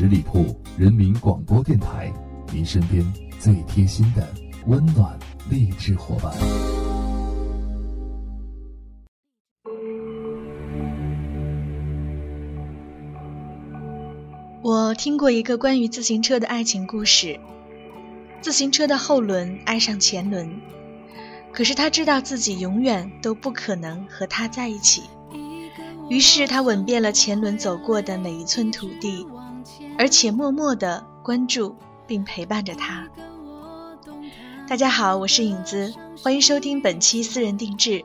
十里铺人民广播电台，您身边最贴心的温暖励志伙伴。我听过一个关于自行车的爱情故事。自行车的后轮爱上前轮，可是他知道自己永远都不可能和他在一起。于是他吻遍了前轮走过的每一寸土地，而且默默地关注并陪伴着他。大家好，我是影子，欢迎收听本期私人定制。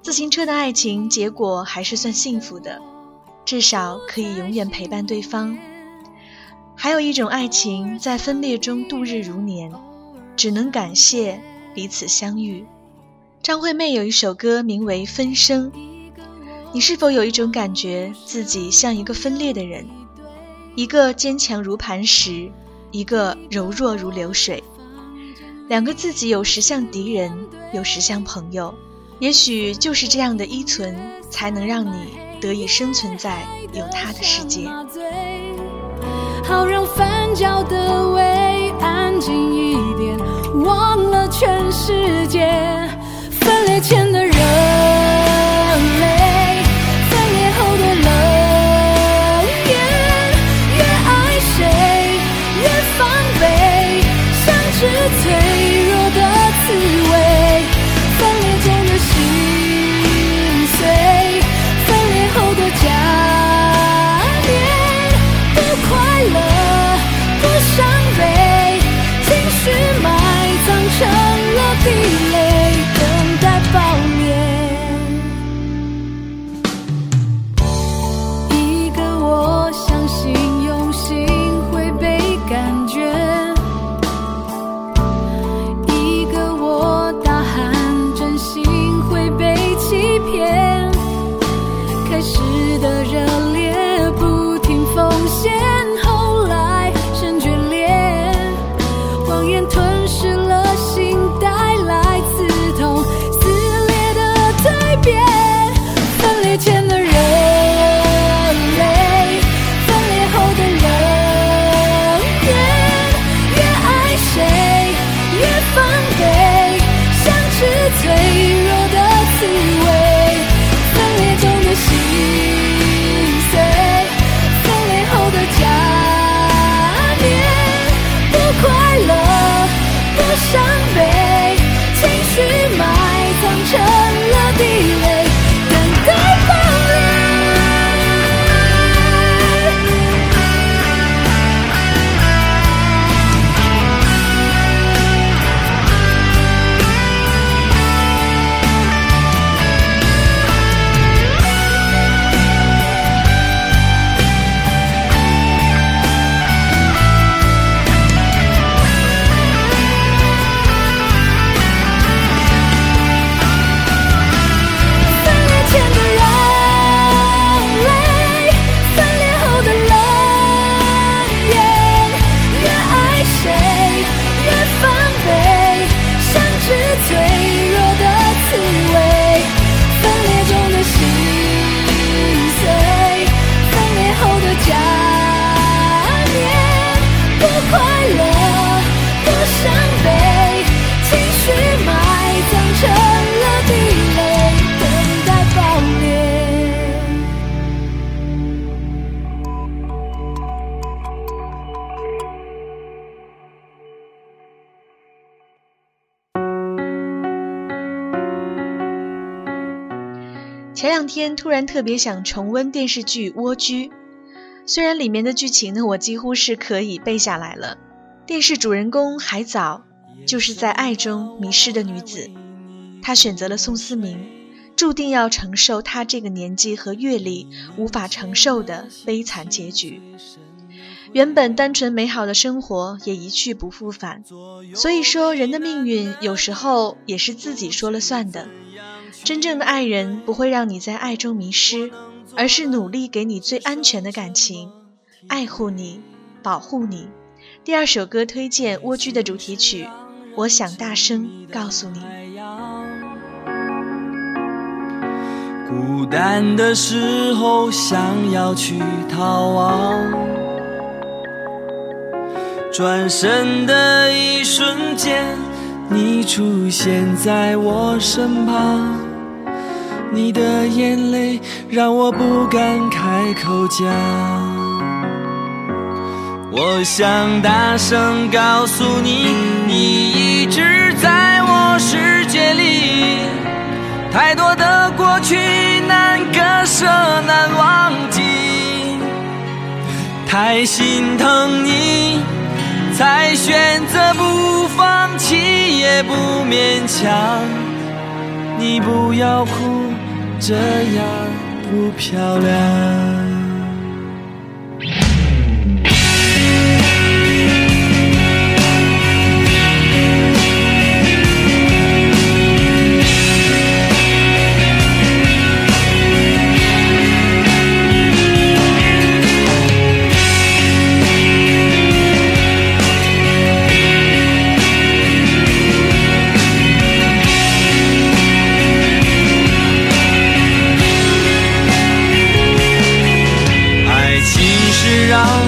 自行车的爱情结果还是算幸福的，至少可以永远陪伴对方。还有一种爱情在分裂中度日如年，只能感谢彼此相遇。张惠妹有一首歌名为《分生》。你是否有一种感觉，自己像一个分裂的人，一个坚强如磐石，一个柔弱如流水，两个自己有时像敌人，有时像朋友。也许就是这样的依存，才能让你得以生存在有他的世界。好让翻搅的胃安静一点，忘了全世界。分裂前的热前两天突然特别想重温电视剧《蜗居》，虽然里面的剧情呢，我几乎是可以背下来了。电视主人公海藻就是在爱中迷失的女子，她选择了宋思明，注定要承受她这个年纪和阅历无法承受的悲惨结局。原本单纯美好的生活也一去不复返。所以说，人的命运有时候也是自己说了算的。真正的爱人不会让你在爱中迷失，而是努力给你最安全的感情，爱护你，保护你。第二首歌推荐《蜗居》的主题曲，《我想大声告诉你》。孤单的时候想要去逃亡，转身的一瞬间，你出现在我身旁，你的眼泪让我不敢开口讲。我想大声告诉你，你一直在我世界里，太多的过去难割舍难忘记，太心疼你，才选择不放弃也不勉强。你不要哭，这样不漂亮。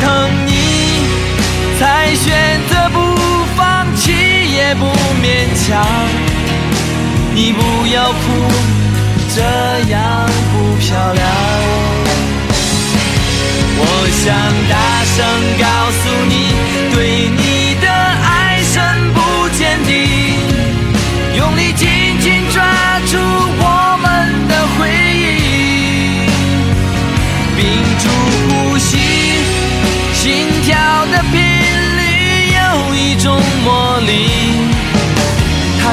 疼你，才选择不放弃也不勉强。你不要哭，这样不漂亮。我想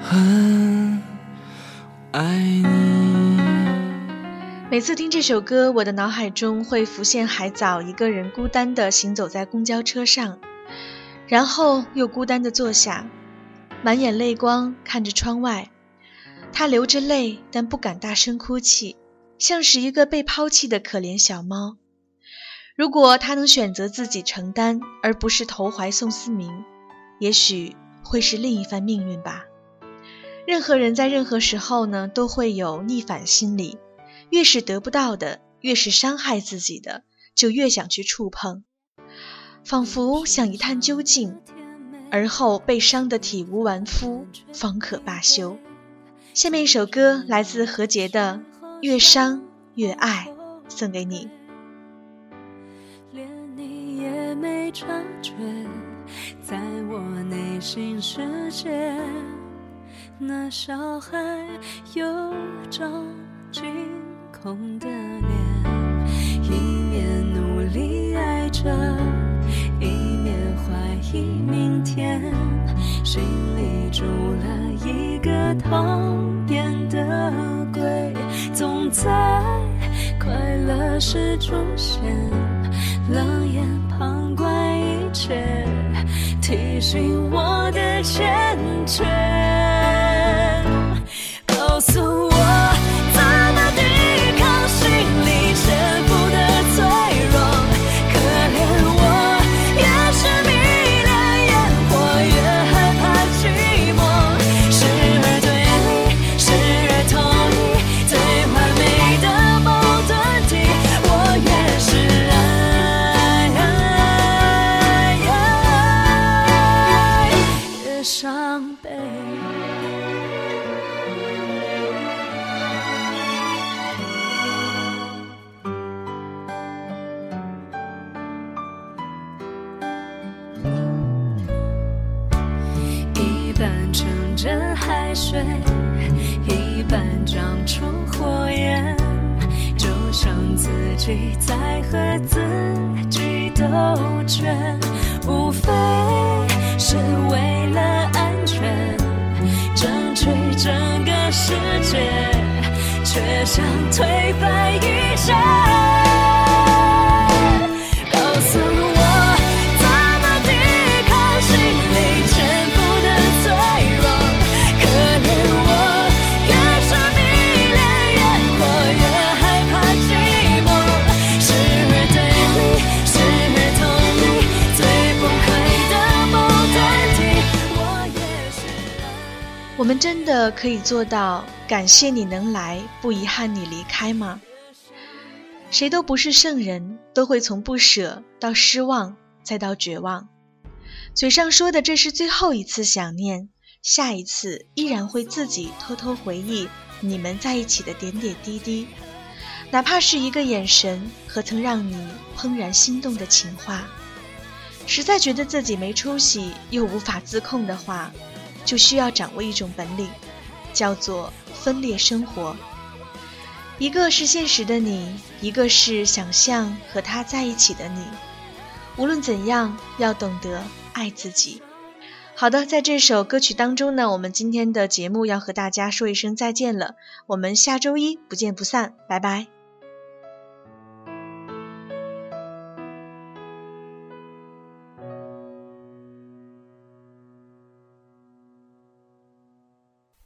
很爱你。每次听这首歌，我的脑海中会浮现海藻一个人孤单的行走在公交车上，然后又孤单的坐下。满眼泪光看着窗外，他流着泪，但不敢大声哭泣，像是一个被抛弃的可怜小猫。如果他能选择自己承担，而不是投怀送思明，也许会是另一番命运吧。任何人在任何时候呢，都会有逆反心理，越是得不到的，越是伤害自己的，就越想去触碰，仿佛想一探究竟。而后被伤得体无完肤，方可罢休。下面一首歌来自何洁的《越伤越爱》，送给你。连你也没察觉，在我内心世界，那小孩有张惊恐的脸，一面努力爱着。一面怀疑明天，心里住了一个讨厌的鬼，总在快乐时出现，冷眼旁观一切，提醒我的欠缺，己在和自己兜圈，无非是为了安全，争取整个世界，却想推翻一切。的可以做到感谢你能来，不遗憾你离开吗？谁都不是圣人，都会从不舍到失望，再到绝望。嘴上说的这是最后一次想念，下一次依然会自己偷偷回忆你们在一起的点点滴滴，哪怕是一个眼神和曾让你怦然心动的情话。实在觉得自己没出息又无法自控的话。就需要掌握一种本领，叫做分裂生活。一个是现实的你，一个是想象和他在一起的你。无论怎样，要懂得爱自己。好的，在这首歌曲当中呢，我们今天的节目要和大家说一声再见了。我们下周一不见不散，拜拜。